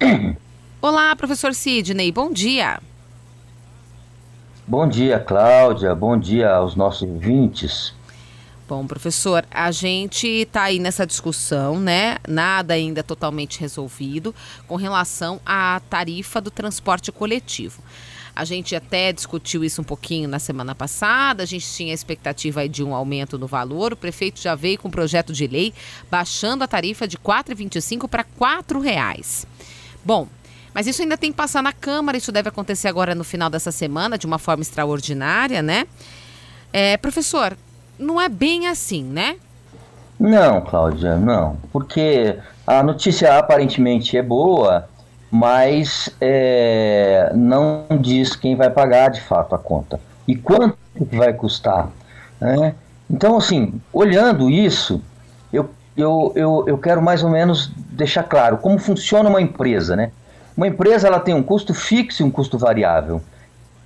Olá, professor Sidney, bom dia. Bom dia, Cláudia. Bom dia aos nossos ouvintes. Bom, professor, a gente está aí nessa discussão, né? Nada ainda totalmente resolvido com relação à tarifa do transporte coletivo. A gente até discutiu isso um pouquinho na semana passada. A gente tinha a expectativa de um aumento no valor. O prefeito já veio com um projeto de lei baixando a tarifa de R$ 4,25 para R$ reais. Bom, mas isso ainda tem que passar na Câmara. Isso deve acontecer agora no final dessa semana, de uma forma extraordinária, né? É, professor, não é bem assim, né? Não, Cláudia, não. Porque a notícia aparentemente é boa, mas é, não diz quem vai pagar de fato a conta e quanto vai custar. Né? Então, assim, olhando isso, eu, eu, eu, quero mais ou menos deixar claro como funciona uma empresa. Né? Uma empresa ela tem um custo fixo e um custo variável.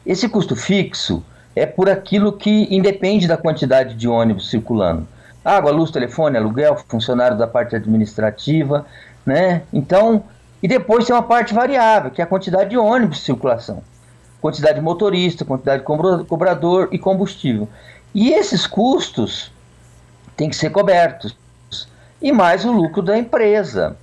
Esse custo fixo é por aquilo que independe da quantidade de ônibus circulando. Água, luz, telefone, aluguel, funcionário da parte administrativa, né? Então, e depois tem uma parte variável, que é a quantidade de ônibus de circulação. Quantidade de motorista, quantidade de cobrador e combustível. E esses custos têm que ser cobertos. E mais o lucro da empresa.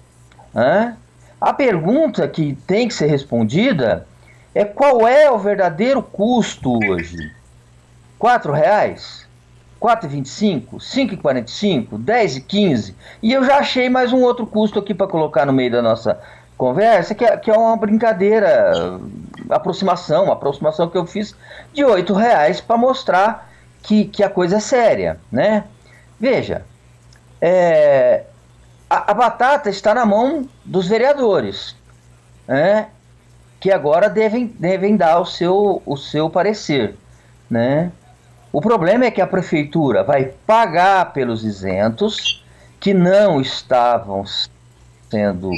Né? A pergunta que tem que ser respondida é qual é o verdadeiro custo hoje? R$ reais? 4,25, 5,45, 10,15. E eu já achei mais um outro custo aqui para colocar no meio da nossa conversa, que é, que é uma brincadeira, aproximação, uma aproximação que eu fiz de oito reais para mostrar que, que a coisa é séria, né? Veja, é, a, a, batata está na mão dos vereadores, né? Que agora devem, devem dar o seu, o seu parecer, né? O problema é que a prefeitura vai pagar pelos isentos que não estavam sendo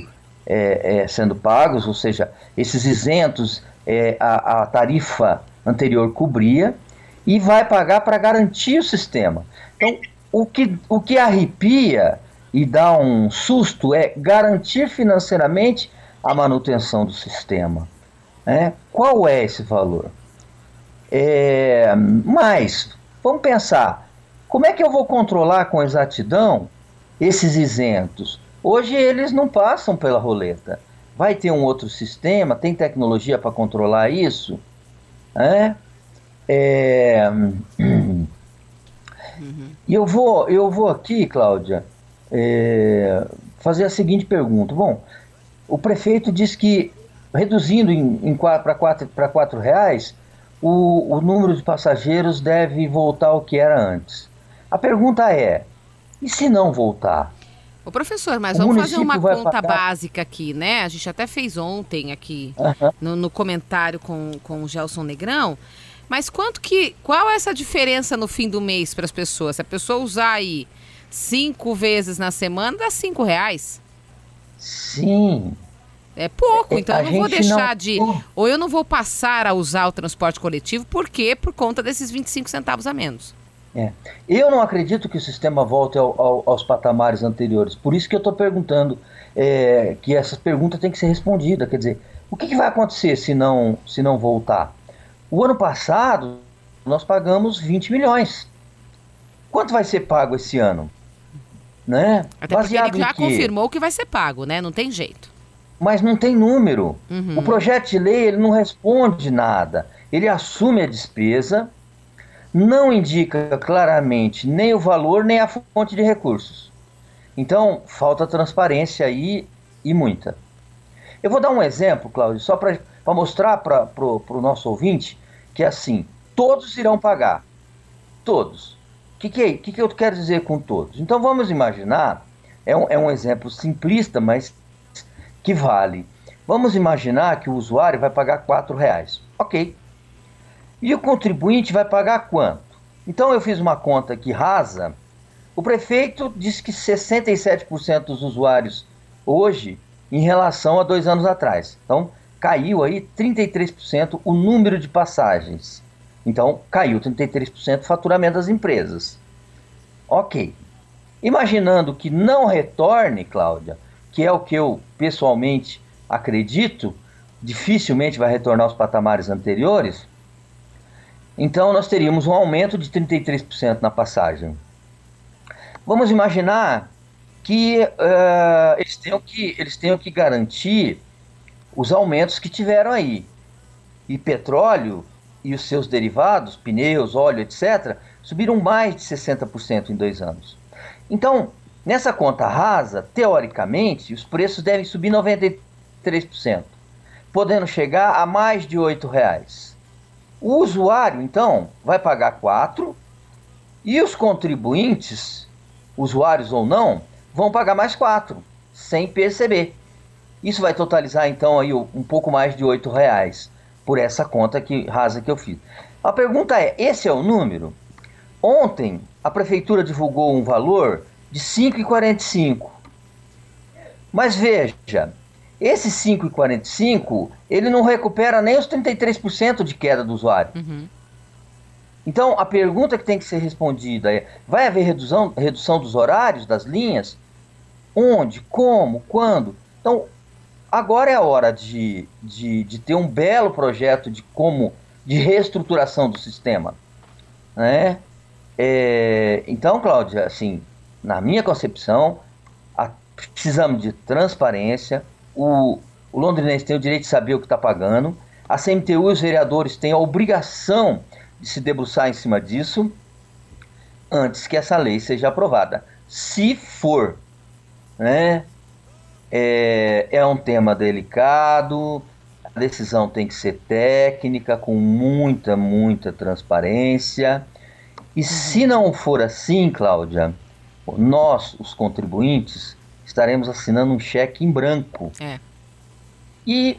é, é, sendo pagos, ou seja, esses isentos é, a, a tarifa anterior cobria, e vai pagar para garantir o sistema. Então, o que, o que arrepia e dá um susto é garantir financeiramente a manutenção do sistema. Né? Qual é esse valor? É, mas, vamos pensar, como é que eu vou controlar com exatidão esses isentos? Hoje eles não passam pela roleta. Vai ter um outro sistema? Tem tecnologia para controlar isso? É? é... Uhum. E eu vou, eu vou aqui, Cláudia, é, fazer a seguinte pergunta. Bom, o prefeito diz que reduzindo em, em para quatro, quatro reais, o, o número de passageiros deve voltar ao que era antes. A pergunta é: e se não voltar? Ô professor, mas o vamos fazer uma conta pagar... básica aqui, né? A gente até fez ontem aqui no, no, comentário com, com o Gelson Negrão. Mas quanto que. Qual é essa diferença no fim do mês para as pessoas? Se a pessoa usar aí cinco vezes na semana, dá cinco reais. Sim. É pouco, então eu não vou deixar não... de. Ou eu não vou passar a usar o transporte coletivo, por quê? Por conta desses 25 centavos a menos. É. Eu não acredito que o sistema volte ao, ao, aos patamares anteriores. Por isso que eu estou perguntando é, que essa pergunta tem que ser respondida. Quer dizer, o que, que, vai acontecer se não, se não voltar? O ano passado nós pagamos 20 milhões. Quanto vai ser pago esse ano? Né? Até Baseado porque ele já confirmou que vai ser pago, né? Não tem jeito. Mas não tem número. Uhum. O projeto de lei ele não responde nada. Ele assume a despesa não indica claramente nem o valor nem a fonte de recursos. Então, falta transparência aí e muita. Eu vou dar um exemplo, Cláudio, só para mostrar para o nosso ouvinte que é assim: todos irão pagar. Todos. O que, que, é, que, que eu quero dizer com todos? Então vamos imaginar, é um, é um exemplo simplista, mas que vale. Vamos imaginar que o usuário vai pagar R$ reais. Ok. E o contribuinte vai pagar quanto? Então eu fiz uma conta aqui rasa. O prefeito diz que 67% dos usuários hoje em relação a dois anos atrás. Então caiu aí 33% o número de passagens. Então caiu 33% o faturamento das empresas. Ok. Imaginando que não retorne, Cláudia, que é o que eu pessoalmente acredito, dificilmente vai retornar aos patamares anteriores, então nós teríamos um aumento de 33% na passagem. Vamos imaginar que, uh, eles, tenham que eles tenham que garantir os aumentos que tiveram aí. E petróleo e os seus derivados, pneus, óleo, etc., subiram mais de 60% em dois anos. Então, nessa conta rasa, teoricamente, os preços devem subir 93%, podendo chegar a mais de R$ reais. O usuário, então, vai pagar 4 e os contribuintes, usuários ou não, vão pagar mais 4, sem perceber. Isso vai totalizar, então, aí um pouco mais de R$ reais por essa conta que rasa que eu fiz. A pergunta é: esse é o número? Ontem a prefeitura divulgou um valor de 5,45. Mas veja, esse 5,45 ele não recupera nem os 33% de queda do usuário. Uhum. Então a pergunta que tem que ser respondida é: vai haver redução, redução dos horários das linhas? Onde? Como? Quando? Então agora é a hora de, de, de ter um belo projeto de como de reestruturação do sistema, né? É, então, Cláudia, assim, na minha concepção, a, precisamos de transparência. O, o londrinense tem o direito de saber o que está pagando. A CMTU e os vereadores têm a obrigação de se debruçar em cima disso antes que essa lei seja aprovada. Se for, né? É, é um tema delicado, a decisão tem que ser técnica, com muita, muita transparência. E uhum. se não for assim, Cláudia, nós, os contribuintes, estaremos assinando um cheque em branco. É. E,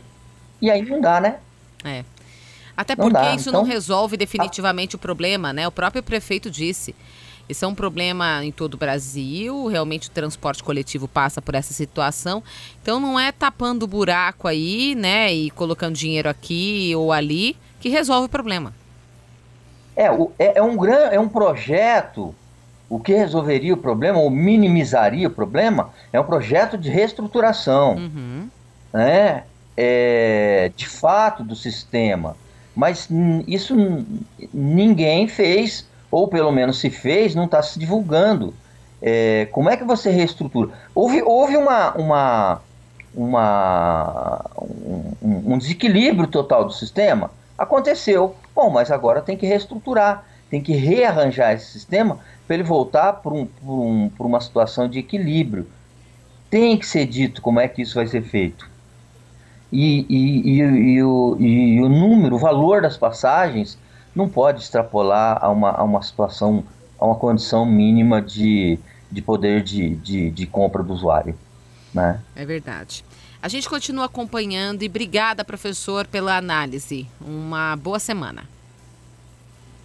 e aí não dá, né? É. Até porque isso então, não resolve definitivamente a... o problema, né? O próprio prefeito disse. Isso é um problema em todo o Brasil, realmente o transporte coletivo passa por essa situação. Então não é tapando o buraco aí, né, e colocando dinheiro aqui ou ali que resolve o problema. É, é, é um, gran, é um projeto, o que resolveria o problema, ou minimizaria o problema, é um projeto de reestruturação, uhum. né, é, de fato, do sistema. Mas isso ninguém fez ou pelo menos se fez, não está se divulgando. É, como é que você reestrutura? Houve, houve uma, uma, uma um, um, desequilíbrio total do sistema? Aconteceu. Bom, mas agora tem que reestruturar, tem que rearranjar esse sistema para ele voltar para um, um, uma situação de equilíbrio. Tem que ser dito como é que isso vai ser feito. E, e, e, e, o, e o número, o valor das passagens não pode extrapolar a uma, a uma situação, a uma condição mínima de, de poder de, de, de compra do usuário. Né? É verdade. A gente continua acompanhando e obrigada, professor, pela análise. Uma boa semana.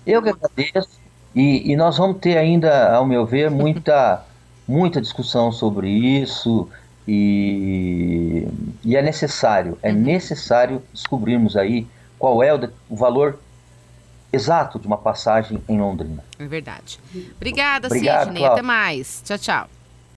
Eu que agradeço. E, e nós vamos ter ainda, ao meu ver, muita, muita discussão sobre isso. E, e é necessário, é uhum. necessário descobrirmos aí qual é o, o valor exato de uma passagem em Londrina. É verdade. Obrigada, Obrigado, Sidney. Até mais. Tchau, tchau.